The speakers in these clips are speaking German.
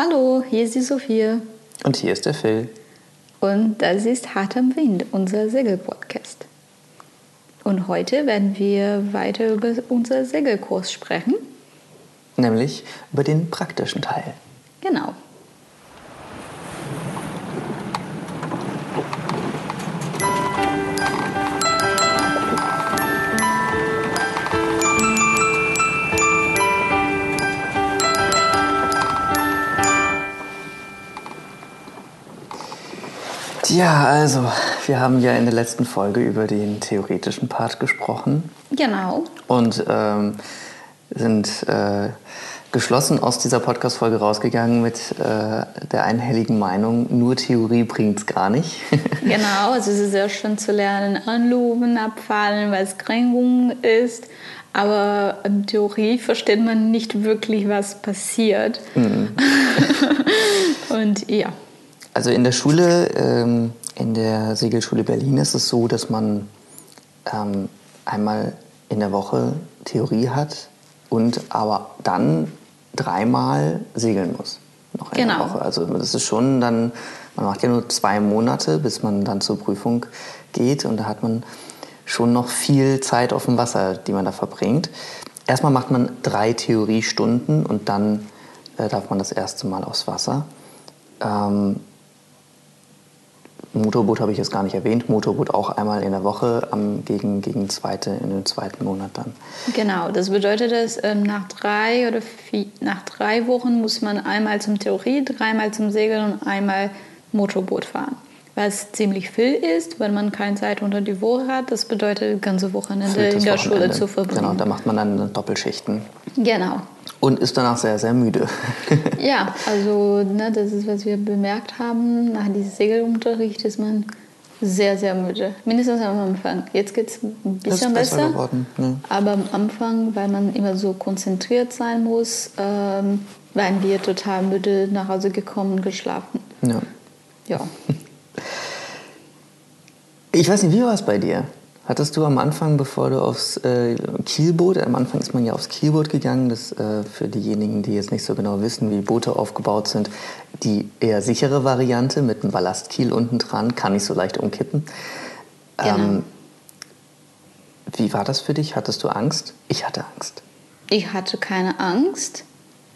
Hallo, hier ist die Sophie. Und hier ist der Phil. Und das ist Hart am Wind, unser Segelpodcast. Und heute werden wir weiter über unser Segelkurs sprechen. Nämlich über den praktischen Teil. Genau. Ja, also, wir haben ja in der letzten Folge über den theoretischen Part gesprochen. Genau. Und ähm, sind äh, geschlossen aus dieser Podcast-Folge rausgegangen mit äh, der einhelligen Meinung, nur Theorie bringt es gar nicht. genau, also es ist sehr schön zu lernen, anloben, abfallen, weil es Kränkung ist. Aber in Theorie versteht man nicht wirklich, was passiert. Mhm. Und ja. Also in der Schule, ähm, in der Segelschule Berlin ist es so, dass man ähm, einmal in der Woche Theorie hat und aber dann dreimal segeln muss. Noch in genau. der Woche. Also das ist schon dann, man macht ja nur zwei Monate, bis man dann zur Prüfung geht und da hat man schon noch viel Zeit auf dem Wasser, die man da verbringt. Erstmal macht man drei Theoriestunden und dann äh, darf man das erste Mal aufs Wasser. Ähm, Motorboot habe ich jetzt gar nicht erwähnt. Motorboot auch einmal in der Woche am, gegen, gegen zweite, in den zweiten Monat dann. Genau, das bedeutet, dass ähm, nach, drei oder vier, nach drei Wochen muss man einmal zum Theorie, dreimal zum Segeln und einmal Motorboot fahren. Was ziemlich viel ist, wenn man keine Zeit unter die Woche hat. Das bedeutet, ganze Wochenende in der Wochenende. Schule zu verbringen. Genau, da macht man dann Doppelschichten. Genau. Und ist danach sehr, sehr müde. ja, also ne, das ist, was wir bemerkt haben. Nach diesem Segelunterricht ist man sehr, sehr müde. Mindestens am Anfang. Jetzt geht es ein bisschen besser. besser geworden, ne? Aber am Anfang, weil man immer so konzentriert sein muss, ähm, waren wir total müde nach Hause gekommen und geschlafen. Ja. Ja. Ich weiß nicht, wie war es bei dir? Hattest du am Anfang, bevor du aufs äh, Kielboot, am Anfang ist man ja aufs Kielboot gegangen, das äh, für diejenigen, die jetzt nicht so genau wissen, wie Boote aufgebaut sind, die eher sichere Variante mit einem Ballastkiel unten dran, kann nicht so leicht umkippen. Genau. Ähm, wie war das für dich? Hattest du Angst? Ich hatte Angst. Ich hatte keine Angst.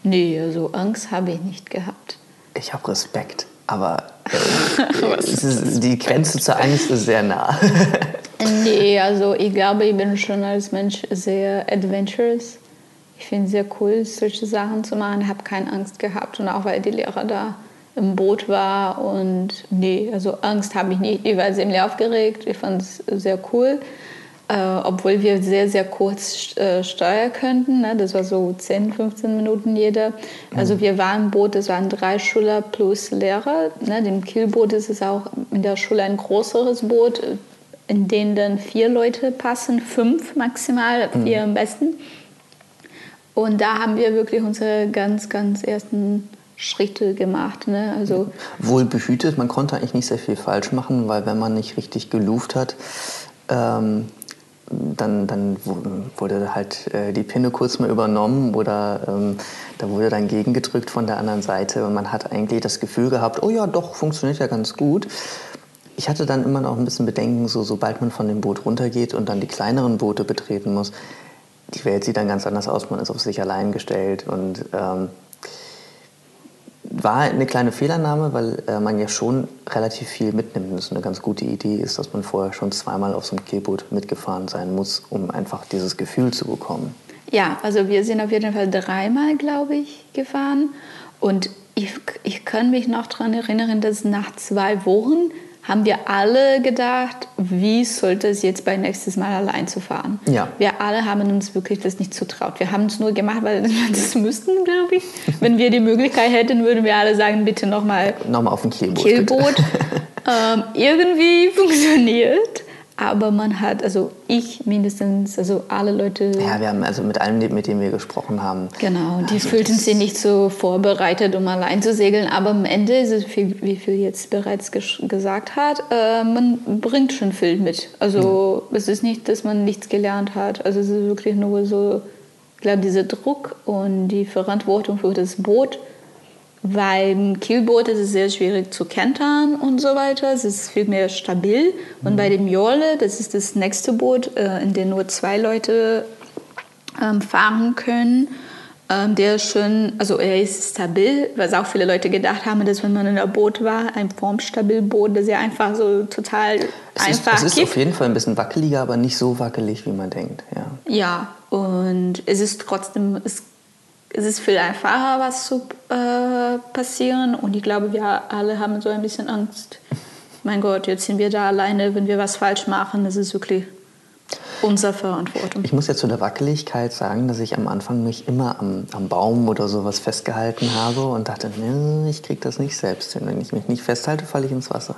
Nee, so Angst habe ich nicht gehabt. Ich habe Respekt, aber äh, ist, die Grenze zur Angst ist sehr nah. Nee, also ich glaube, ich bin schon als Mensch sehr adventurous. Ich finde es sehr cool, solche Sachen zu machen. Ich habe keine Angst gehabt und auch weil die Lehrer da im Boot war und nee, also Angst habe ich nicht. Ich war ziemlich aufgeregt. Ich fand es sehr cool. Äh, obwohl wir sehr, sehr kurz äh, steuern könnten. Ne? Das war so 10, 15 Minuten jeder. Also mhm. wir waren im Boot, das waren drei Schüler plus Lehrer. Ne? Dem Kielboot ist es auch in der Schule ein größeres Boot in denen dann vier Leute passen, fünf maximal, vier mhm. am besten. Und da haben wir wirklich unsere ganz, ganz ersten Schritte gemacht. Ne? Also Wohl behütet, man konnte eigentlich nicht sehr viel falsch machen, weil wenn man nicht richtig geluft hat, ähm, dann, dann wurde halt äh, die Pinne kurz mal übernommen oder ähm, da wurde dann gegengedrückt von der anderen Seite und man hat eigentlich das Gefühl gehabt, oh ja, doch, funktioniert ja ganz gut. Ich hatte dann immer noch ein bisschen Bedenken, so sobald man von dem Boot runtergeht und dann die kleineren Boote betreten muss, die Welt sieht dann ganz anders aus, man ist auf sich allein gestellt und ähm, war eine kleine Fehlernahme, weil äh, man ja schon relativ viel mitnimmt. Und das eine ganz gute Idee ist, dass man vorher schon zweimal auf so einem Keelboot mitgefahren sein muss, um einfach dieses Gefühl zu bekommen. Ja, also wir sind auf jeden Fall dreimal, glaube ich, gefahren. Und ich, ich kann mich noch daran erinnern, dass nach zwei Wochen haben wir alle gedacht, wie sollte es jetzt beim nächsten Mal allein zu fahren. Ja. Wir alle haben uns wirklich das nicht zutraut. Wir haben es nur gemacht, weil wir das müssten, glaube ich. Wenn wir die Möglichkeit hätten, würden wir alle sagen, bitte nochmal nochmal auf ein Kielboot. Kielboot. ähm, irgendwie funktioniert. Aber man hat, also ich mindestens, also alle Leute. Ja, wir haben also mit allen, mit denen wir gesprochen haben. Genau, die also fühlten sich nicht so vorbereitet, um allein zu segeln. Aber am Ende wie Phil jetzt bereits gesagt hat, äh, man bringt schon viel mit. Also mhm. es ist nicht, dass man nichts gelernt hat. Also es ist wirklich nur so, ich glaube, dieser Druck und die Verantwortung für das Boot beim Kielboot ist es sehr schwierig zu kentern und so weiter. Es ist viel mehr stabil. Und bei dem Jolle, das ist das nächste Boot, äh, in dem nur zwei Leute ähm, fahren können, ähm, der ist schon, also er ist stabil, was auch viele Leute gedacht haben, dass wenn man in einem Boot war, ein Formstabilboot, das ja einfach so total Es einfach ist, es ist kippt. auf jeden Fall ein bisschen wackeliger, aber nicht so wackelig, wie man denkt. Ja. Ja, und es ist trotzdem, es, es ist viel einfacher, was zu äh, passieren. Und ich glaube, wir alle haben so ein bisschen Angst. Mein Gott, jetzt sind wir da alleine, wenn wir was falsch machen. Das ist wirklich unsere Verantwortung. Ich muss ja zu der Wackeligkeit sagen, dass ich am Anfang mich immer am, am Baum oder sowas festgehalten habe und dachte, nee, ich kriege das nicht selbst hin. Wenn ich mich nicht festhalte, falle ich ins Wasser.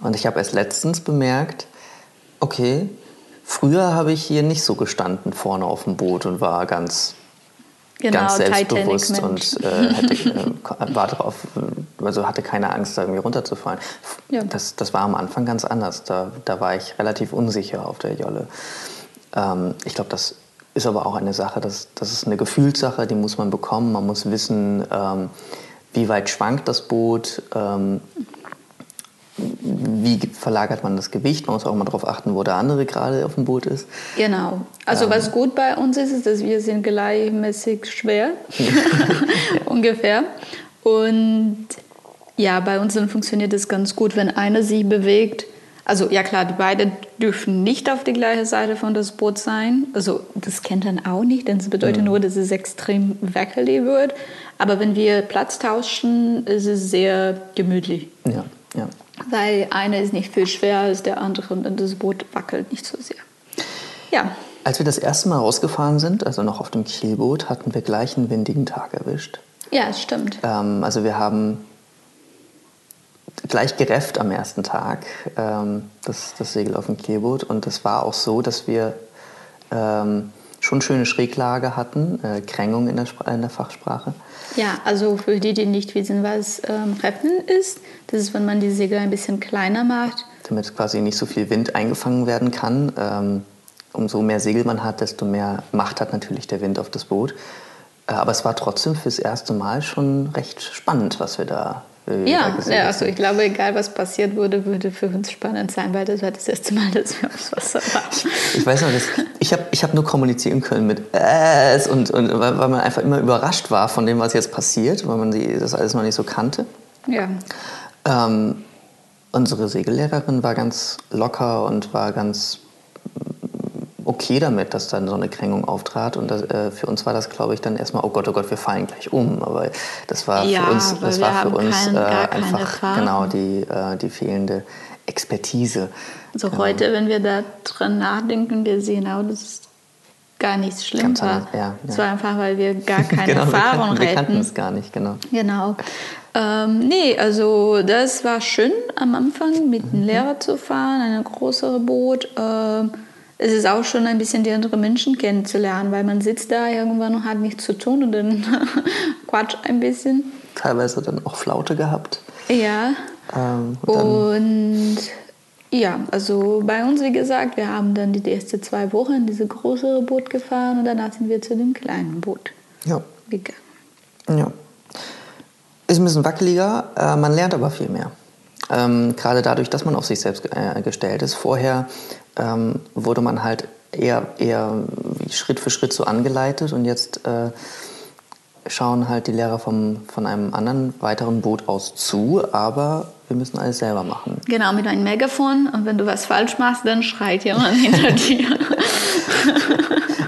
Und ich habe erst letztens bemerkt, okay, früher habe ich hier nicht so gestanden vorne auf dem Boot und war ganz Genau, ganz selbstbewusst und äh, hätte, äh, war drauf, also hatte keine Angst, da irgendwie runterzufallen. Ja. Das, das war am Anfang ganz anders. Da, da war ich relativ unsicher auf der Jolle. Ähm, ich glaube, das ist aber auch eine Sache, das, das ist eine Gefühlssache, die muss man bekommen. Man muss wissen, ähm, wie weit schwankt das Boot, ähm, wie verlagert man das Gewicht. Man muss auch mal darauf achten, wo der andere gerade auf dem Boot ist. Genau. Also was gut bei uns ist, ist, dass wir sind gleichmäßig schwer, ungefähr. Und ja, bei uns dann funktioniert das ganz gut, wenn einer sich bewegt. Also ja klar, die beiden dürfen nicht auf die gleiche Seite von das Boot sein. Also das kennt dann auch nicht, denn es bedeutet nur, dass es extrem wackelig wird. Aber wenn wir Platz tauschen, ist es sehr gemütlich. Ja, ja. Weil einer ist nicht viel schwerer als der andere und das Boot wackelt nicht so sehr. Ja, Als wir das erste Mal rausgefahren sind, also noch auf dem Kielboot, hatten wir gleich einen windigen Tag erwischt. ja, es stimmt. Ähm, also wir haben gleich gerefft am ersten Tag, ähm, das, das Segel auf dem Kielboot. Und es war auch so, dass wir ähm, schon schöne Schräglage hatten, äh, Krängung in der, in der Fachsprache. Ja, also für die, die nicht wissen, was ähm, Reppen ist, das ist, wenn man die Segel ein bisschen kleiner macht. damit quasi nicht so viel Wind eingefangen werden kann. Ähm, umso mehr Segel man hat, desto mehr Macht hat natürlich der Wind auf das Boot. Äh, aber es war trotzdem fürs erste Mal schon recht spannend, was wir da, äh, Ja, ja, also ich glaube, egal was passiert würde, würde für uns spannend sein, weil das war das erste Mal, dass wir aufs Wasser waren. Ich weiß noch, dass ich habe ich hab nur kommunizieren können mit es und, und weil, weil man einfach immer überrascht war von dem, was jetzt passiert, weil man die, das alles noch nicht so kannte. Ja, Ähm, unsere Segellehrerin war ganz locker und war ganz okay damit, dass dann so eine Krängung auftrat. Und das, äh, für uns war das, glaube ich, dann erstmal, oh Gott, oh Gott, wir fallen gleich um. Aber das war Ja, für uns, das war für uns kein- äh, einfach Erfahrung. genau die, äh, die fehlende Expertise. also Genau. heute, wenn wir da dran nachdenken, wir sehen auch, dass es gar nichts schlimm Ganz war. anders, ja, Es ja. war einfach, weil wir gar keine genau, Erfahrung kannten, wir kannten hatten. es gar nicht, genau. Genau. Ähm, nee, also das war schön am Anfang mit dem Lehrer zu fahren, ein größeres Boot. Ähm, es ist auch schon ein bisschen die anderen Menschen kennenzulernen, weil man sitzt da irgendwann und hat nichts zu tun und dann quatscht ein bisschen. Teilweise dann auch Flaute gehabt. Ja. Ähm, und ja, also bei uns, wie gesagt, wir haben dann die ersten zwei Wochen in diese größere Boot gefahren und danach sind wir zu dem kleinen Boot ja, gegangen. Ja. Ist ein bisschen wackeliger, äh, man lernt aber viel mehr. Ähm, Gerade dadurch, dass man auf sich selbst äh, gestellt ist. Vorher ähm, wurde man halt eher, eher Schritt für Schritt so angeleitet und jetzt äh, schauen halt die Lehrer vom, von einem anderen weiteren Boot aus zu, aber wir müssen alles selber machen. Genau, mit einem Megafon und wenn du was falsch machst, dann schreit jemand hinter dir.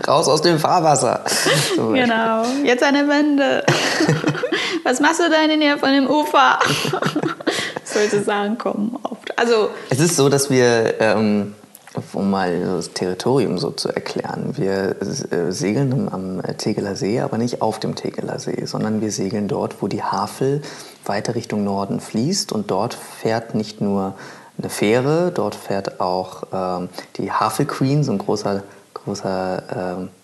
Raus aus dem Fahrwasser! Genau, jetzt eine Wende. was machst du da in der Nähe von dem Ufer? Solche Sachen kommen oft. Also, Es ist so, dass wir, ähm, um mal das Territorium so zu erklären, wir äh, segeln am, Tegeler See, aber nicht auf dem Tegeler See, sondern wir segeln dort, wo die Havel weiter Richtung Norden fließt. Und dort fährt nicht nur eine Fähre, dort fährt auch ähm, die Havel Queen, so ein großer, großer ähm, äh,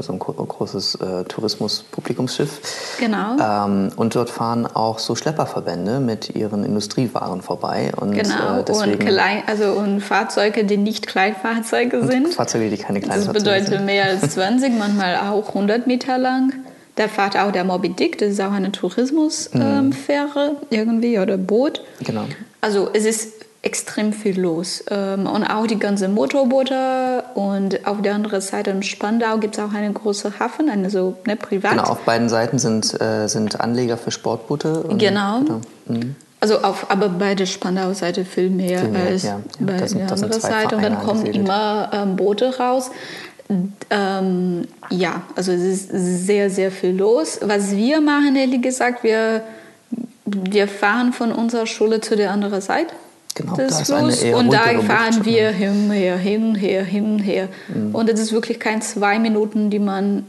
so ein gro- großes äh, Tourismus-Publikumsschiff. Genau. Ähm, und dort fahren auch so Schlepperverbände mit ihren Industriewaren vorbei. Und, genau. äh, deswegen und, klein, also, und Fahrzeuge, die nicht Kleinfahrzeuge sind. Fahrzeuge, die keine kleinen Das Fahrzeuge bedeutet sind. mehr als 20, manchmal auch 100 Meter lang. Da fährt auch der Moby Dick, das ist auch eine Tourismusfähre ähm, irgendwie oder Boot. Genau. Also es ist extrem viel los. Ähm, und auch die ganzen Motorboote und auf der anderen Seite in Spandau gibt es auch einen großen Hafen, eine so ne, privat. Genau, auf beiden Seiten sind, äh, sind Anleger für Sportboote. Und, genau. genau. Mhm. Also auf, aber bei der Spandau-Seite viel mehr, viel mehr als ja. Ja, bei der anderen Seite. Und dann kommen immer ähm, Boote raus. Ähm, ja, also es ist sehr, sehr viel los. Was wir machen, ehrlich gesagt, wir, wir fahren von unserer Schule zu der anderen Seite genau, des Flusses und da fahren wir hin, her, hin, her, hin, her. Mhm. Und es ist wirklich kein zwei Minuten, die man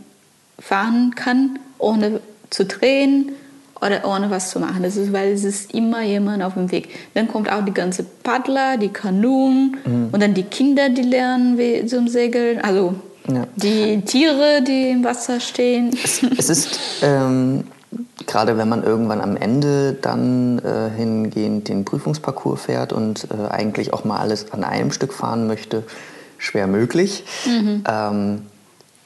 fahren kann, ohne zu drehen oder ohne was zu machen. Das ist, weil es ist immer jemand auf dem Weg. Dann kommt auch die ganze Paddler, die Kanuen mhm. und dann die Kinder, die lernen wie zum Segeln. Also ja. die Tiere, die im Wasser stehen. Es, es ist ähm, gerade wenn man irgendwann am Ende dann äh, hingehend den Prüfungsparcours fährt und äh, eigentlich auch mal alles an einem Stück fahren möchte, schwer möglich. Mhm. Ähm,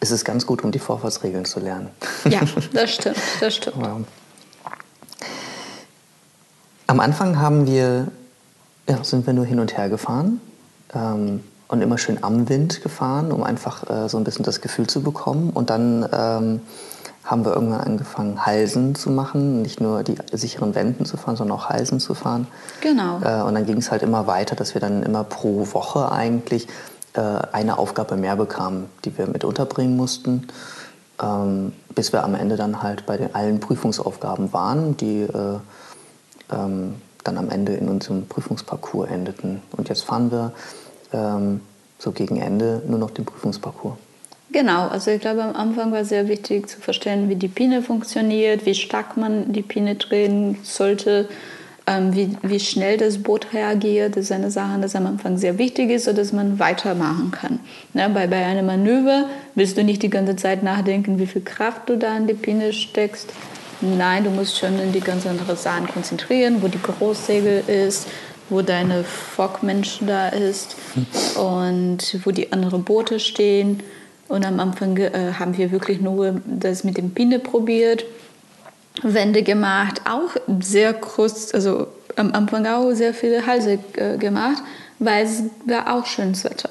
es ist ganz gut, um die Vorfahrtsregeln zu lernen. Ja, das stimmt, das stimmt. Ja. Am Anfang haben wir, ja, sind wir nur hin und her gefahren ähm, und immer schön am Wind gefahren, um einfach äh, so ein bisschen das Gefühl zu bekommen. Und dann ähm, haben wir irgendwann angefangen, Halsen zu machen. Nicht nur die sicheren Wänden zu fahren, sondern auch Halsen zu fahren. Genau. Äh, und dann ging es halt immer weiter, dass wir dann immer pro Woche eigentlich äh, eine Aufgabe mehr bekamen, die wir mit unterbringen mussten. Ähm, bis wir am Ende dann halt bei den allen Prüfungsaufgaben waren, die äh, ähm, dann am Ende in unserem Prüfungsparcours endeten. Und jetzt fahren wir ähm, so gegen Ende nur noch den Prüfungsparcours. Genau, also ich glaube, am Anfang war sehr wichtig zu verstehen, wie die Pine funktioniert, wie stark man die Pine drehen sollte, ähm, wie, wie schnell das Boot reagiert. Das ist eine Sache, das am Anfang sehr wichtig ist, sodass man weitermachen kann. Ne, bei, bei einem Manöver willst du nicht die ganze Zeit nachdenken, wie viel Kraft du da in die Pine steckst. Nein, du musst schon in die ganz anderen Sachen konzentrieren, wo die Großsegel ist, wo deine Fockmensch da ist und wo die anderen Boote stehen. Und am Anfang äh, haben wir wirklich nur das mit dem Pinde probiert, Wände gemacht, auch sehr kurz, also am Anfang auch sehr viele Halse äh, gemacht, weil es war auch schönes Wetter.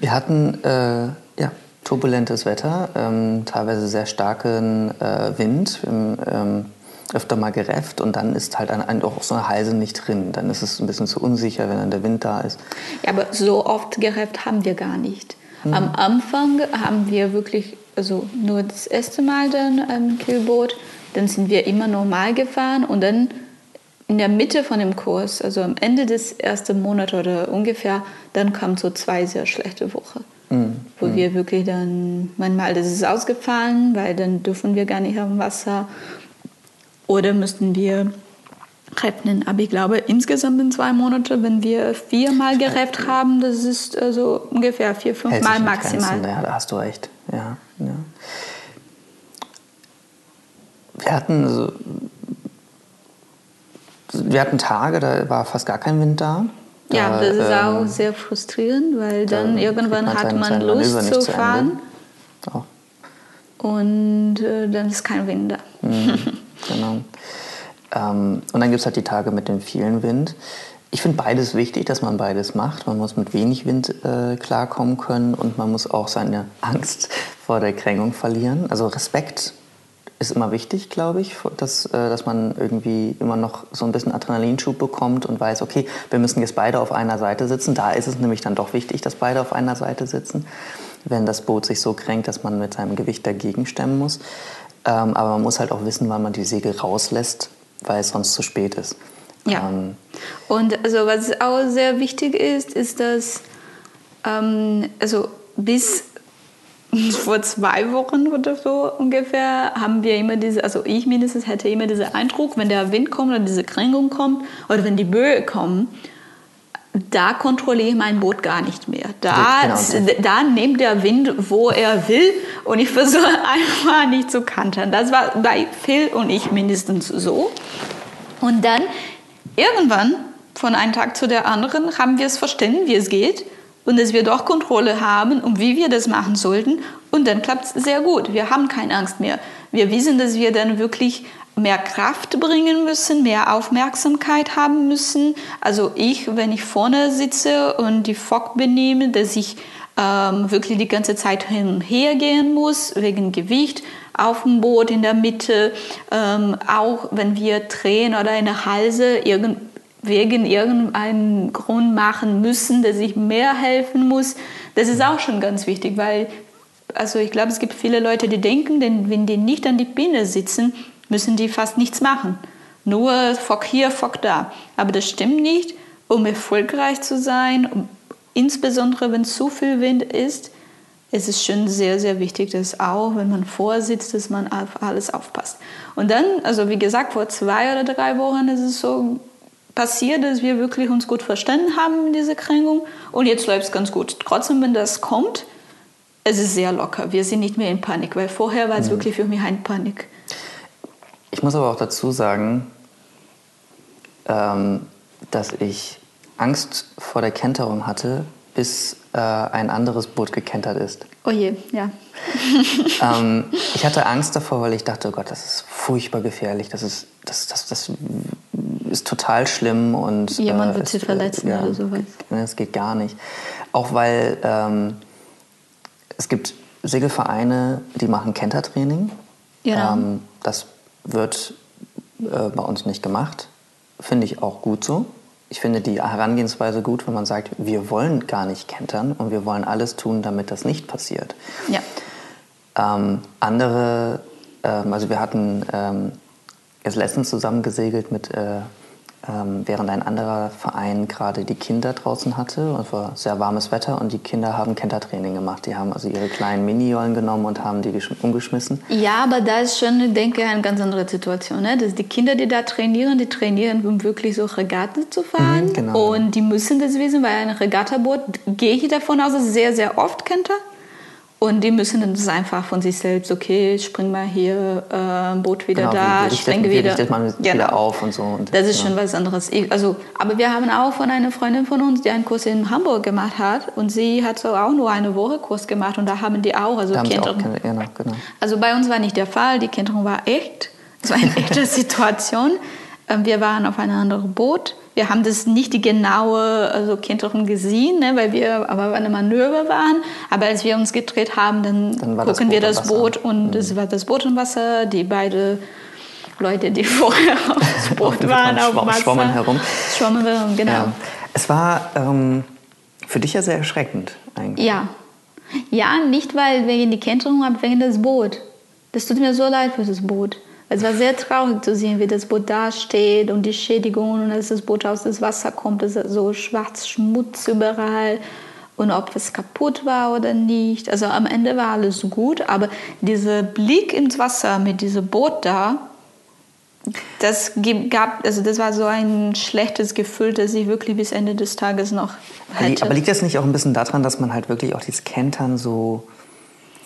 Wir hatten äh, ja, turbulentes Wetter, ähm, teilweise sehr starken äh, Wind. Wir ähm, öfter mal gerefft und dann ist halt ein, ein, auch so eine Halse nicht drin. Dann ist es ein bisschen zu unsicher, wenn dann der Wind da ist. Ja, aber so oft gerefft haben wir gar nicht. Mhm. Am Anfang haben wir wirklich, also nur das erste Mal dann im Kühlboot, dann sind wir immer normal gefahren und dann in der Mitte von dem Kurs, also am Ende des ersten Monats oder ungefähr, dann kamen so zwei sehr schlechte Wochen. Mhm. Wo mhm. wir wirklich dann, manchmal das ist ausgefallen, weil dann dürfen wir gar nicht am Wasser. Oder müssten wir rechnen. Aber ich glaube, insgesamt in zwei Monaten, wenn wir viermal gerefft haben, das ist also ungefähr vier, fünf Mal maximal. Grenzen. Ja, da hast du recht. Ja, ja. Wir hatten so, wir hatten Tage, da war fast gar kein Wind da. Da, ja, das ist ähm, auch sehr frustrierend, weil dann irgendwann man hat man Lust zu fahren. Oh. Und äh, dann ist kein Wind da. Mhm, genau. Ähm, und dann gibt es halt die Tage mit dem vielen Wind. Ich finde beides wichtig, dass man beides macht. Man muss mit wenig Wind äh, klarkommen können und man muss auch seine Angst vor der Krängung verlieren. Also Respekt ist immer wichtig, glaube ich, dass, äh, dass man irgendwie immer noch so ein bisschen Adrenalinschub bekommt und weiß, okay, wir müssen jetzt beide auf einer Seite sitzen. Da ist es nämlich dann doch wichtig, dass beide auf einer Seite sitzen, wenn das Boot sich so kränkt, dass man mit seinem Gewicht dagegen stemmen muss. Ähm, aber man muss halt auch wissen, wann man die Segel rauslässt, weil es sonst zu spät ist. Ja. Ähm, und also was auch sehr wichtig ist, ist, dass ähm, also bis vor zwei Wochen oder so ungefähr haben wir immer diese, also ich mindestens hätte immer diesen Eindruck, wenn der Wind kommt oder diese Kränkung kommt oder wenn die Böe kommen, da kontrolliere ich mein Boot gar nicht mehr. Da, genau. da nimmt der Wind, wo er will und ich versuche einfach nicht zu kantern. Das war bei Phil und ich mindestens so. Und dann irgendwann, von einem Tag zu der anderen, haben wir es verstanden, wie es geht und dass wir doch Kontrolle haben und wie wir das machen sollten. Und dann klappt es sehr gut. Wir haben keine Angst mehr. Wir wissen, dass wir dann wirklich mehr Kraft bringen müssen, mehr Aufmerksamkeit haben müssen. Also ich, wenn ich vorne sitze und die Fock benehme, dass ich ähm, wirklich die ganze Zeit hin und her gehen muss, wegen Gewicht auf dem Boot in der Mitte. Ähm, auch wenn wir Tränen oder eine Halse irgend, wegen irgendeinem Grund machen müssen, dass ich mehr helfen muss. Das ist auch schon ganz wichtig, weil also ich glaube, es gibt viele Leute, die denken, denn wenn die nicht an die Biene sitzen, müssen die fast nichts machen. Nur Fock hier, Fock da. Aber das stimmt nicht. Um erfolgreich zu sein, um, insbesondere wenn zu viel Wind ist, ist es schon sehr, sehr wichtig, dass auch, wenn man vorsitzt, dass man auf alles aufpasst. Und dann, also wie gesagt, vor zwei oder drei Wochen ist es so passiert, dass wir wirklich uns gut verstanden haben in dieser Kränkung. Und jetzt läuft es ganz gut. Trotzdem, wenn das kommt, es ist sehr locker. Wir sind nicht mehr in Panik, weil vorher war es mhm. wirklich für mich ein Panik. Ich muss aber auch dazu sagen, ähm, dass ich Angst vor der Kenterung hatte, bis äh, ein anderes Boot gekentert ist. Oh je, ja. ähm, ich hatte Angst davor, weil ich dachte, oh Gott, das ist furchtbar gefährlich, das ist, das, das, das ist total schlimm und jemand äh, wird sich verletzen ja, oder sowas. Das geht gar nicht. Auch weil ähm, es gibt Segelvereine, die machen Kentertraining. Genau. Ähm, das wird äh, bei uns nicht gemacht. Finde ich auch gut so. Ich finde die Herangehensweise gut, wenn man sagt, wir wollen gar nicht kentern und wir wollen alles tun, damit das nicht passiert. Ja. Ähm, andere, ähm, also wir hatten ähm, erst letztens zusammen gesegelt mit äh, ähm, während ein anderer Verein gerade die Kinder draußen hatte. Es war sehr warmes Wetter und die Kinder haben Kentertraining gemacht. Die haben also ihre kleinen Mini-Jollen genommen und haben die umgeschmissen. Ja, aber da ist schon, ich denke, eine ganz andere Situation. Ne? Dass die Kinder, die da trainieren, die trainieren, um wirklich so Regatten zu fahren. Mhm, genau. Und die müssen das wissen, weil ein Regattaboot, gehe ich davon aus, ist sehr, sehr oft Kenter. Und die müssen dann das einfach von sich selbst, okay, spring mal hier, äh, Boot wieder genau, da, ich denke wieder. Richtet man genau. wieder auf und so. Und, das ist ja. schon was anderes. Ich, also, aber wir haben auch von einer Freundin von uns, die einen Kurs in Hamburg gemacht hat und sie hat so auch nur eine Woche Kurs gemacht und da haben die auch, also da Kinder. Genau, genau. Also bei uns war nicht der Fall, die Kinderung war echt, es war eine echte Situation. Ähm, wir waren auf einem anderen Boot wir haben das nicht die genaue also Kenterung gesehen, ne, weil wir aber eine Manöver waren. Aber als wir uns gedreht haben, dann, dann gucken das wir das Boot und mhm. es war das Boot im Wasser. Die beiden Leute, die vorher aufs Boot waren, auf dem Wasser. Schwommen herum. Schwommen herum, genau. Ja. Es war ähm, für dich ja sehr erschreckend eigentlich. Ja. Ja, nicht weil wegen die Kenterung, aber wegen das Boot. Das tut mir so leid für das Boot. Es war sehr traurig zu sehen, wie das Boot da steht und die Schädigungen und als das Boot aus dem Wasser kommt, ist so schwarz Schmutz überall und ob es kaputt war oder nicht. Also am Ende war alles gut, aber dieser Blick ins Wasser mit diesem Boot da, das gab, also das war so ein schlechtes Gefühl, das ich wirklich bis Ende des Tages noch hatte. Aber liegt das nicht auch ein bisschen daran, dass man halt wirklich auch dieses Kentern so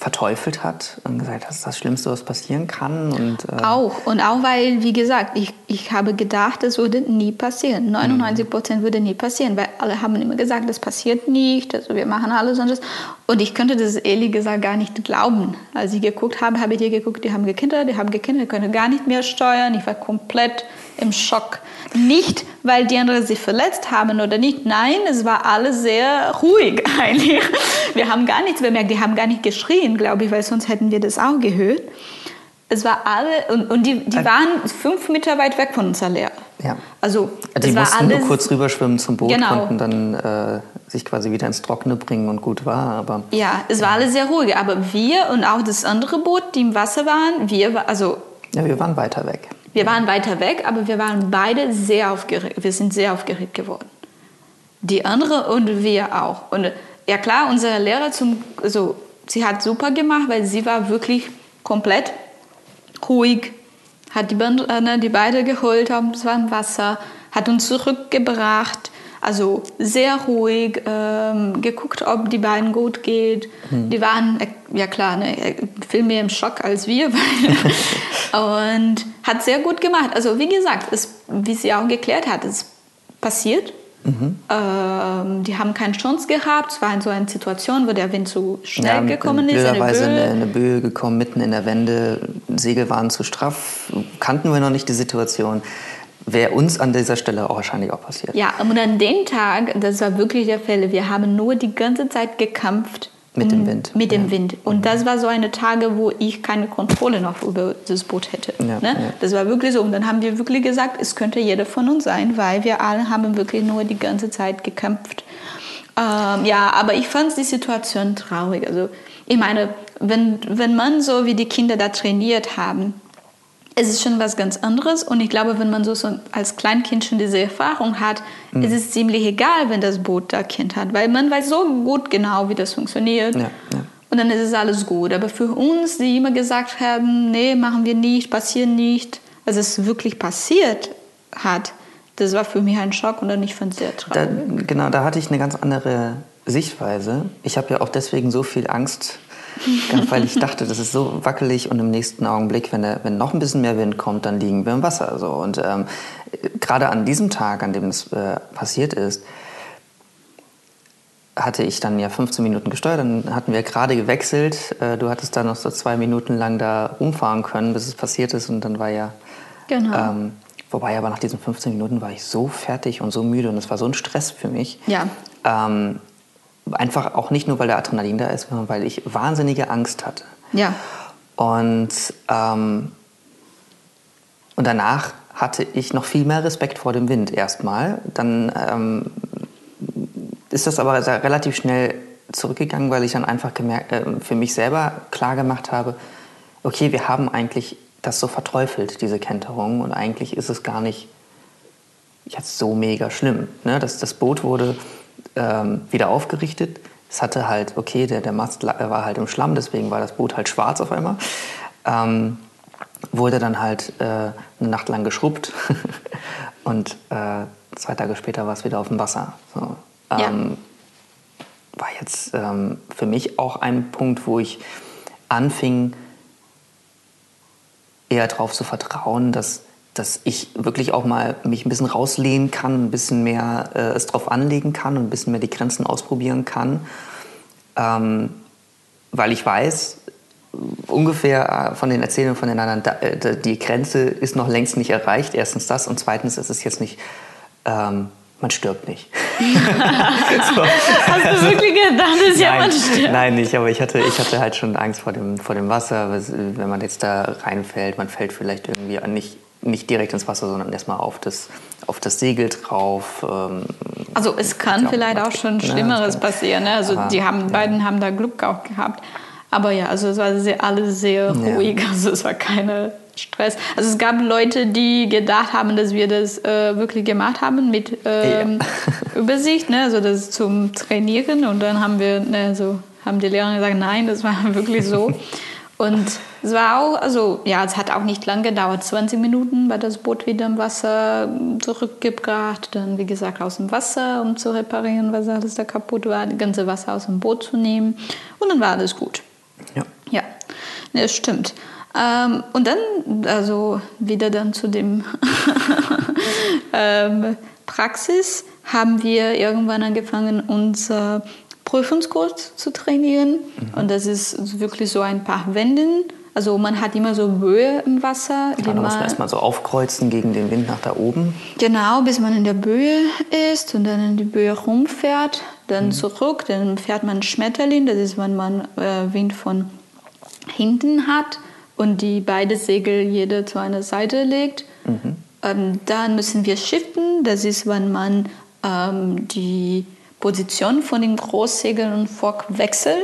verteufelt hat und gesagt, das ist das Schlimmste, was passieren kann. Und, äh auch. Und auch, weil, wie gesagt, ich, ich habe gedacht, das würde nie passieren. 99 Prozent würde nie passieren, weil alle haben immer gesagt, das passiert nicht, also wir machen alles und das. Und ich könnte das ehrlich gesagt gar nicht glauben. Als ich geguckt habe, habe ich dir geguckt, die haben gekindert, die haben gekindert, die können gar nicht mehr steuern. Ich war komplett im Schock. Nicht, weil die anderen sich verletzt haben oder nicht. Nein, es war alles sehr ruhig eigentlich. Wir haben gar nichts bemerkt. Die haben gar nicht geschrien, glaube ich, weil sonst hätten wir das auch gehört. Es war alle und, und die, die äh. waren fünf Meter weit weg von unserer Lehrer. Ja. Also die mussten nur kurz rüberschwimmen zum Boot, genau. konnten dann äh, sich quasi wieder ins Trockene bringen und gut war. Aber ja, es war alles sehr ruhig. Aber wir und auch das andere Boot, die im Wasser waren, wir also ja, wir waren weiter weg. Wir waren weiter weg, aber wir waren beide sehr aufgeregt. Wir sind sehr aufgeregt geworden. Die andere und wir auch. Und ja klar, unsere Lehrer zum, also sie hat super gemacht, weil sie war wirklich komplett ruhig, hat die, äh, ne, die beide geholt aus dem Wasser, hat uns zurückgebracht. Also sehr ruhig, ähm, geguckt, ob die beiden gut geht. Hm. Die waren, äh, ja klar, ne, äh, viel mehr im Schock als wir. und hat sehr gut gemacht. Also wie gesagt, es, wie sie auch geklärt hat, es passiert. Mhm. Ähm, die haben keine Chance gehabt. Es war in so einer Situation, wo der Wind zu schnell ja, gekommen ist. Blöderweise eine, eine Böe gekommen, mitten in der Wende. Segel waren zu straff. Kannten wir noch nicht die Situation. Wäre uns an dieser Stelle auch wahrscheinlich auch passiert. Ja, und an dem Tag, das war wirklich der Fall, wir haben nur die ganze Zeit gekämpft mit dem Wind. Mit dem ja. Wind. Und mhm. das war so eine Tage, wo ich keine Kontrolle noch über das Boot hätte. Ja, ne? ja. Das war wirklich so. Und dann haben wir wirklich gesagt, es könnte jeder von uns sein, weil wir alle haben wirklich nur die ganze Zeit gekämpft. Ähm, ja, aber ich fand die Situation traurig. Also ich meine, wenn, wenn man so wie die Kinder da trainiert haben, es ist schon was ganz anderes. Und ich glaube, wenn man so, so als Kleinkind schon diese Erfahrung hat, mhm. ist es ziemlich egal, wenn das Boot da Kind hat, weil man weiß so gut genau, wie das funktioniert. Ja, ja. Und dann ist es alles gut. Aber für uns, die immer gesagt haben, nee, machen wir nicht, passiert nicht, als es wirklich passiert hat, das war für mich ein Schock und dann ich fand es sehr traurig. Da, genau, da hatte ich eine ganz andere Sichtweise. Ich habe ja auch deswegen so viel Angst weil ich dachte, das ist so wackelig und im nächsten Augenblick, wenn, der, wenn noch ein bisschen mehr Wind kommt, dann liegen wir im Wasser. So. Und ähm, gerade an diesem Tag, an dem es äh, passiert ist, hatte ich dann ja 15 Minuten gesteuert, dann hatten wir gerade gewechselt. Äh, du hattest da noch so zwei Minuten lang da umfahren können, bis es passiert ist und dann war ja... Genau. Ähm, wobei aber nach diesen 15 Minuten war ich so fertig und so müde und es war so ein Stress für mich. Ja. Ähm, Einfach auch nicht nur, weil der Adrenalin da ist, sondern weil ich wahnsinnige Angst hatte. Ja. Und, ähm, und danach hatte ich noch viel mehr Respekt vor dem Wind erstmal. Dann ähm, ist das aber relativ schnell zurückgegangen, weil ich dann einfach gemerkt, äh, für mich selber klar gemacht habe, okay, wir haben eigentlich das so verteufelt, diese Kenterung, und eigentlich ist es gar nicht jetzt so mega schlimm. Ne? Das, das Boot wurde ähm, wieder aufgerichtet. Es hatte halt, okay, der, der Mast war halt im Schlamm, deswegen war das Boot halt schwarz auf einmal. Ähm, wurde dann halt äh, eine Nacht lang geschrubbt und äh, zwei Tage später war es wieder auf dem Wasser. So, ähm, ja. War jetzt ähm, für mich auch ein Punkt, wo ich anfing, eher darauf zu vertrauen, dass dass ich wirklich auch mal mich ein bisschen rauslehnen kann, ein bisschen mehr äh, es drauf anlegen kann und ein bisschen mehr die Grenzen ausprobieren kann. Ähm, weil ich weiß, ungefähr äh, von den Erzählungen von den anderen, äh, die Grenze ist noch längst nicht erreicht. Erstens das und zweitens ist es jetzt nicht, ähm, man stirbt nicht. so. Hast du wirklich gedacht, dass ja man stirbt? Nein, nicht, aber ich hatte, ich hatte halt schon Angst vor dem, vor dem Wasser. Wenn man jetzt da reinfällt, man fällt vielleicht irgendwie nicht nicht direkt ins Wasser, sondern erstmal auf das, auf das Segel drauf. Ähm, also es kann glaub, vielleicht auch schon Schlimmeres ja, passieren. Ne? Also aber, die haben, ja. beiden haben da Glück auch gehabt. Aber ja, also es war sehr, alles sehr ruhig, ja. also es war keine Stress. Also es gab Leute, die gedacht haben, dass wir das äh, wirklich gemacht haben mit ähm, Übersicht, ne? also das zum Trainieren. Und dann haben wir, ne, so haben die Lehrer gesagt, nein, das war wirklich so. Und es war auch, also ja, es hat auch nicht lange gedauert, 20 Minuten war das Boot wieder im Wasser zurückgebracht, dann wie gesagt aus dem Wasser, um zu reparieren, was alles da kaputt war, das ganze Wasser aus dem Boot zu nehmen und dann war alles gut. Ja. Ja, das stimmt. Ähm, und dann, also wieder dann zu dem ähm, Praxis, haben wir irgendwann angefangen, unser Prüfungskurs zu trainieren. Mhm. Und das ist wirklich so ein paar Wenden. Also man hat immer so Böe im Wasser. Ja, da muss man erstmal so aufkreuzen gegen den Wind nach da oben. Genau, bis man in der Böe ist und dann in die Böe rumfährt, dann mhm. zurück, dann fährt man Schmetterling, das ist, wenn man äh, Wind von hinten hat und die beide Segel jede zu einer Seite legt. Mhm. Ähm, dann müssen wir shiften, das ist, wenn man ähm, die Position von den Großsegeln und Fock wechseln.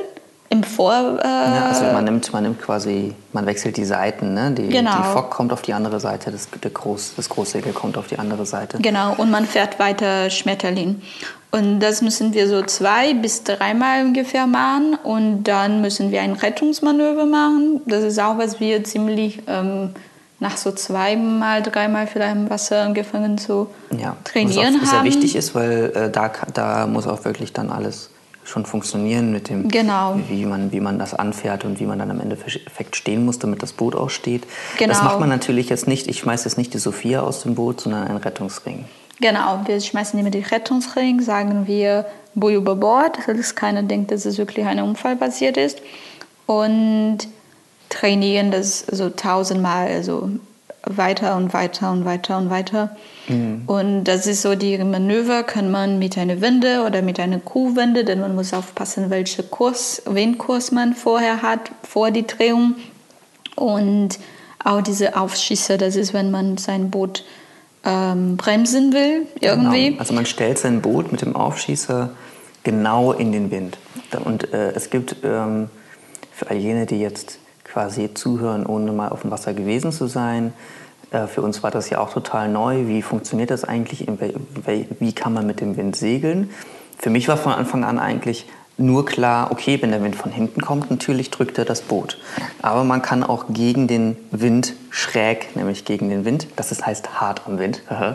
Im Vor. Äh ja, also man nimmt, man nimmt quasi, man wechselt die Seiten. Ne? Die, genau. die Fock kommt auf die andere Seite, das, der Groß, das Großsegel kommt auf die andere Seite. Genau, und man fährt weiter Schmetterling. Und das müssen wir so zwei bis dreimal ungefähr machen. Und dann müssen wir ein Rettungsmanöver machen. Das ist auch, was wir ziemlich ähm, nach so zweimal, dreimal vielleicht im Wasser angefangen zu ja, trainieren was auch haben. sehr wichtig ist, weil äh, da, da muss auch wirklich dann alles schon funktionieren mit dem, genau. wie, man, wie man das anfährt und wie man dann am Endeffekt stehen muss, damit das Boot auch steht. Genau. Das macht man natürlich jetzt nicht, ich schmeiße jetzt nicht die Sophia aus dem Boot, sondern einen Rettungsring. Genau, wir schmeißen immer die Rettungsring, sagen wir Bull über Bord, dass keiner denkt, dass es wirklich ein Unfall passiert ist. Und trainieren das so tausendmal, also weiter und weiter und weiter und weiter. Mhm. Und das ist so, die Manöver kann man mit einer Winde oder mit einer Kuhwinde, denn man muss aufpassen, welchen Kurs, Windkurs man vorher hat, vor die Drehung. Und auch diese Aufschießer, das ist, wenn man sein Boot ähm, bremsen will, irgendwie. Genau. Also man stellt sein Boot mit dem Aufschießer genau in den Wind. Und äh, es gibt ähm, für all jene, die jetzt quasi zuhören, ohne mal auf dem Wasser gewesen zu sein, äh, für uns war das ja auch total neu. Wie funktioniert das eigentlich? Wie kann man mit dem Wind segeln? Für mich war von Anfang an eigentlich nur klar, okay, wenn der Wind von hinten kommt, natürlich drückt er das Boot. Aber man kann auch gegen den Wind schräg, nämlich gegen den Wind, das ist, heißt hart am Wind, äh,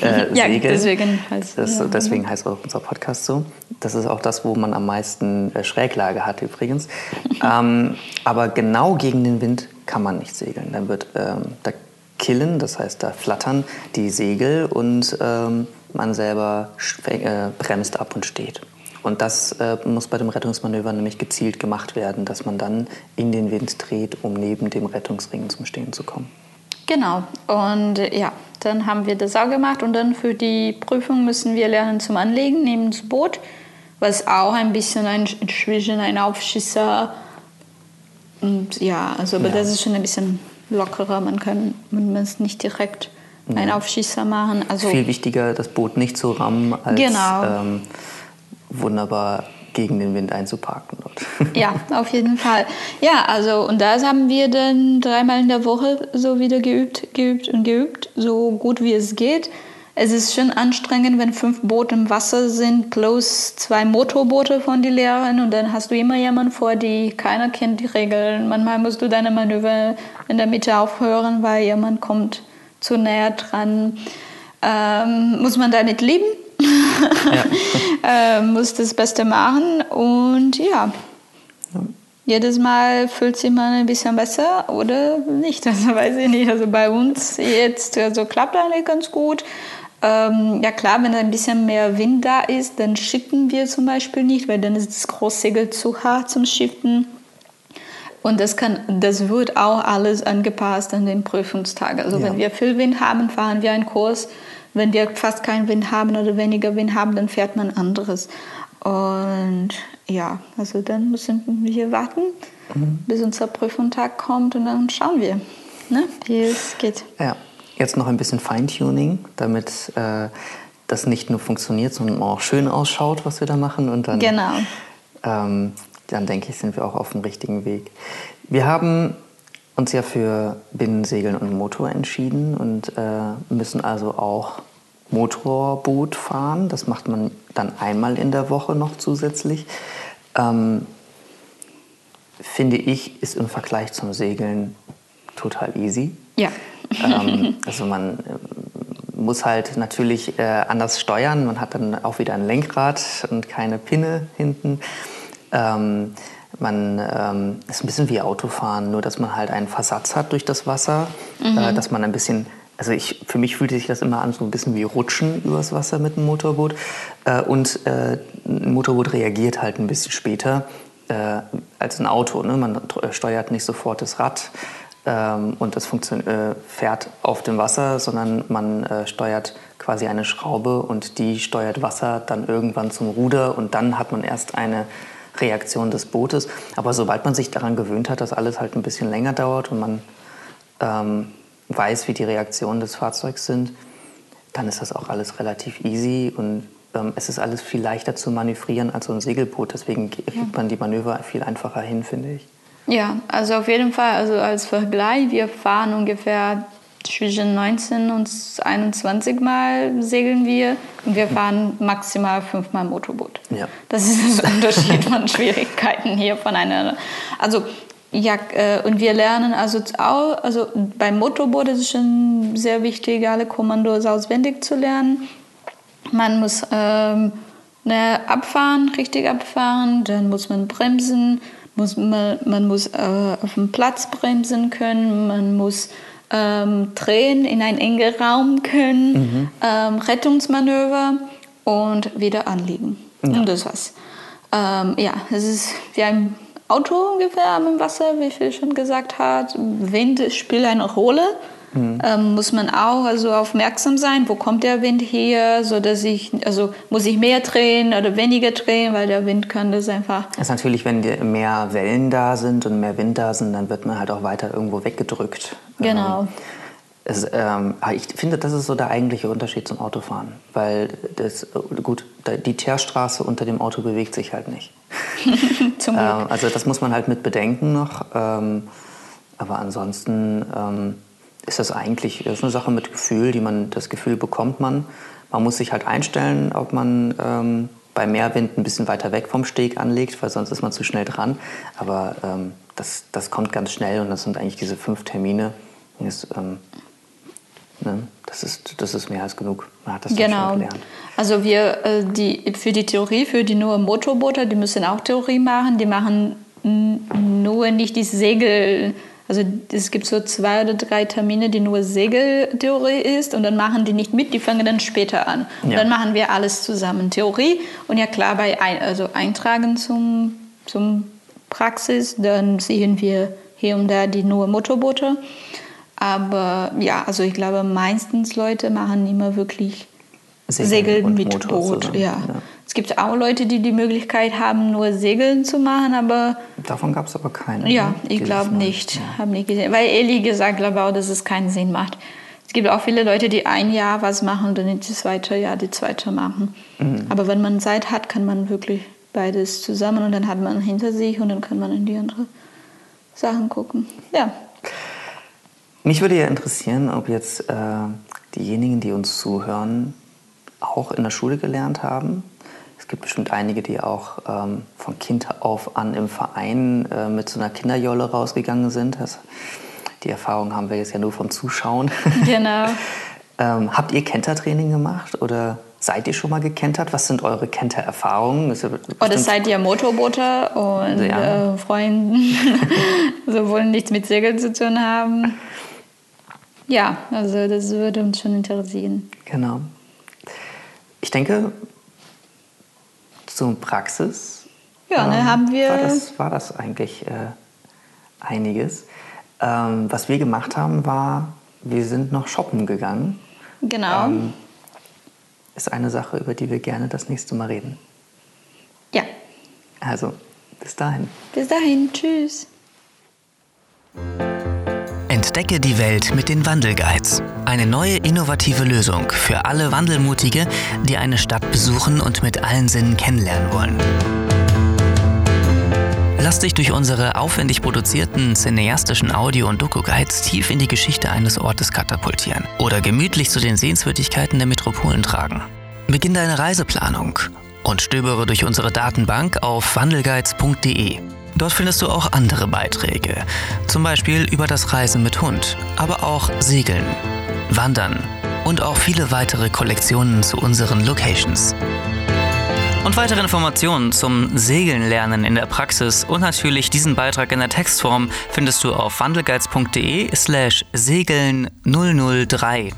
ja, segeln. Deswegen heißt, das, ja. deswegen heißt auch unser Podcast so. Das ist auch das, wo man am meisten äh, Schräglage hat übrigens. ähm, aber genau gegen den Wind kann man nicht segeln. Dann wird, ähm, da killen, das heißt, da flattern die Segel und ähm, man selber äh, bremst ab und steht. Und das äh, muss bei dem Rettungsmanöver nämlich gezielt gemacht werden, dass man dann in den Wind dreht, um neben dem Rettungsring zum Stehen zu kommen. Genau. Und äh, ja, dann haben wir das auch gemacht und dann für die Prüfung müssen wir lernen zum Anlegen neben das Boot, was auch ein bisschen ein, inzwischen ein Aufschießer und ja, also aber ja. das ist schon ein bisschen lockerer. Man kann man muss nicht direkt einen Aufschießer machen. Also viel wichtiger, das Boot nicht zu rammen als genau. ähm, wunderbar gegen den Wind einzuparken dort. Ja, auf jeden Fall. Ja, also und das haben wir dann dreimal in der Woche so wieder geübt, geübt und geübt, so gut wie es geht. Es ist schon anstrengend, wenn fünf Boote im Wasser sind, plus zwei Motorboote von den Lehrern und dann hast du immer jemanden vor, die keiner kennt die Regeln. Manchmal musst du deine Manöver in der Mitte aufhören, weil jemand kommt zu näher dran. Ähm, muss man damit leben? Ja. äh, muss das Beste machen und ja. ja. Jedes Mal fühlt sich man ein bisschen besser oder nicht, also weiß ich nicht. Also bei uns jetzt also klappt eigentlich ganz gut. Ähm, ja klar, wenn ein bisschen mehr Wind da ist, dann schippen wir zum Beispiel nicht, weil dann ist das Großsegel zu hart zum Schiffen. Und das, kann, das wird auch alles angepasst an den Prüfungstag. Also ja. wenn wir viel Wind haben, fahren wir einen Kurs wenn wir fast keinen Wind haben oder weniger Wind haben, dann fährt man anderes. Und ja, also dann müssen wir warten, mhm. bis unser Prüfungstag kommt und dann schauen wir, ne, wie es geht. Ja, jetzt noch ein bisschen Feintuning, damit äh, das nicht nur funktioniert, sondern auch schön ausschaut, was wir da machen. Und dann, genau. Ähm, dann denke ich, sind wir auch auf dem richtigen Weg. Wir haben uns ja für Binnensegeln und Motor entschieden und äh, müssen also auch Motorboot fahren. Das macht man dann einmal in der Woche noch zusätzlich. Ähm, finde ich, ist im Vergleich zum Segeln total easy. Ja. ähm, also man äh, muss halt natürlich äh, anders steuern. Man hat dann auch wieder ein Lenkrad und keine Pinne hinten. Ähm, man ähm, ist ein bisschen wie Autofahren, nur dass man halt einen Versatz hat durch das Wasser, mhm. äh, dass man ein bisschen, also ich, für mich fühlte sich das immer an so ein bisschen wie Rutschen übers Wasser mit einem Motorboot. Äh, und äh, ein Motorboot reagiert halt ein bisschen später äh, als ein Auto. Ne? Man steuert nicht sofort das Rad ähm, und das äh, fährt auf dem Wasser, sondern man äh, steuert quasi eine Schraube und die steuert Wasser dann irgendwann zum Ruder und dann hat man erst eine Reaktion des Bootes. Aber sobald man sich daran gewöhnt hat, dass alles halt ein bisschen länger dauert und man ähm, weiß, wie die Reaktionen des Fahrzeugs sind, dann ist das auch alles relativ easy und ähm, es ist alles viel leichter zu manövrieren als so ein Segelboot. Deswegen kriegt man die Manöver viel einfacher hin, finde ich. Ja, also auf jeden Fall, also als Vergleich, wir fahren ungefähr zwischen 19 und 21 Mal segeln wir und wir fahren maximal fünfmal Motorboot. Ja. Das ist der Unterschied von Schwierigkeiten hier voneinander. Also ja, äh, und wir lernen also auch, also beim Motorboot ist es schon sehr wichtig, alle Kommandos auswendig zu lernen. Man muss ähm, ne, abfahren, richtig abfahren, dann muss man bremsen, muss man, man muss äh, auf dem Platz bremsen können, man muss ähm, drehen, in einen engen Raum können, mhm. ähm, Rettungsmanöver und wieder anliegen. Ja. Und das war's. Ähm, ja, es ist wie ein Auto ungefähr im Wasser, wie Phil schon gesagt hat. Wind spielt eine Rolle. Mhm. Ähm, muss man auch also aufmerksam sein, wo kommt der Wind her, so dass ich also muss ich mehr drehen oder weniger drehen, weil der Wind kann das einfach. Das ist natürlich, wenn mehr Wellen da sind und mehr Wind da sind, dann wird man halt auch weiter irgendwo weggedrückt. Genau. Ähm, es, ähm, ich finde, das ist so der eigentliche Unterschied zum Autofahren. Weil das, gut, die Teerstraße unter dem Auto bewegt sich halt nicht. zum Glück. Ähm, also das muss man halt mit bedenken noch. Ähm, aber ansonsten ähm, ist das eigentlich ist eine Sache mit Gefühl, die man, das Gefühl bekommt man. Man muss sich halt einstellen, ob man ähm, bei Meerwind ein bisschen weiter weg vom Steg anlegt, weil sonst ist man zu schnell dran. Aber ähm, das, das kommt ganz schnell und das sind eigentlich diese fünf Termine. Das, ähm, ne, das, ist, das ist mehr als genug. Man hat das genau. schon gelernt. Also wir, äh, die, für die Theorie, für die nur Motorboote, die müssen auch Theorie machen. Die machen nur nicht die Segel also es gibt so zwei oder drei Termine, die nur Segeltheorie ist und dann machen die nicht mit, die fangen dann später an. Und ja. dann machen wir alles zusammen, Theorie und ja klar, bei ein, also Eintragen zum, zum Praxis, dann sehen wir hier und da die nur Motorboote. Aber ja, also ich glaube, meistens Leute machen immer wirklich Segeln, Segeln mit Boot. Ja. ja. Es gibt auch Leute, die die Möglichkeit haben, nur Segeln zu machen, aber... Davon gab es aber keine. Ja, ne? ich glaube nicht. Ja. Hab nicht gesehen. Weil Eli gesagt glaube auch, dass es keinen Sinn macht. Es gibt auch viele Leute, die ein Jahr was machen und dann das zweite Jahr die zweite machen. Mhm. Aber wenn man Zeit hat, kann man wirklich beides zusammen und dann hat man hinter sich und dann kann man in die andere Sachen gucken. Ja. Mich würde ja interessieren, ob jetzt äh, diejenigen, die uns zuhören, auch in der Schule gelernt haben es gibt bestimmt einige, die auch ähm, von Kind auf an im Verein äh, mit so einer Kinderjolle rausgegangen sind. Das, die Erfahrung haben wir jetzt ja nur vom Zuschauen. Genau. ähm, habt ihr Kentertraining gemacht oder seid ihr schon mal gekentert? Was sind eure Kentererfahrungen? Ja oder seid ihr Motorboote und ja. äh, Freunden, so wollen nichts mit Segeln zu tun haben? Ja, also das würde uns schon interessieren. Genau. Ich denke, zur Praxis. Ja, ne, ähm, haben wir. War das, war das eigentlich äh, einiges. Ähm, was wir gemacht haben, war, wir sind noch shoppen gegangen. Genau. Ähm, ist eine Sache, über die wir gerne das nächste Mal reden. Ja. Also, bis dahin. Bis dahin. Tschüss. Entdecke die Welt mit den Wandelguides. Eine neue innovative Lösung für alle Wandelmutige, die eine Stadt besuchen und mit allen Sinnen kennenlernen wollen. Lass dich durch unsere aufwendig produzierten cineastischen Audio- und Doku-Guides tief in die Geschichte eines Ortes katapultieren oder gemütlich zu den Sehenswürdigkeiten der Metropolen tragen. Beginn deine Reiseplanung und stöbere durch unsere Datenbank auf wandelguides.de Dort findest du auch andere Beiträge, zum Beispiel über das Reisen mit Hund, aber auch Segeln, Wandern und auch viele weitere Kollektionen zu unseren Locations. Und weitere Informationen zum Segeln lernen in der Praxis und natürlich diesen Beitrag in der Textform findest du auf wandelgeiz.de slash segeln 003.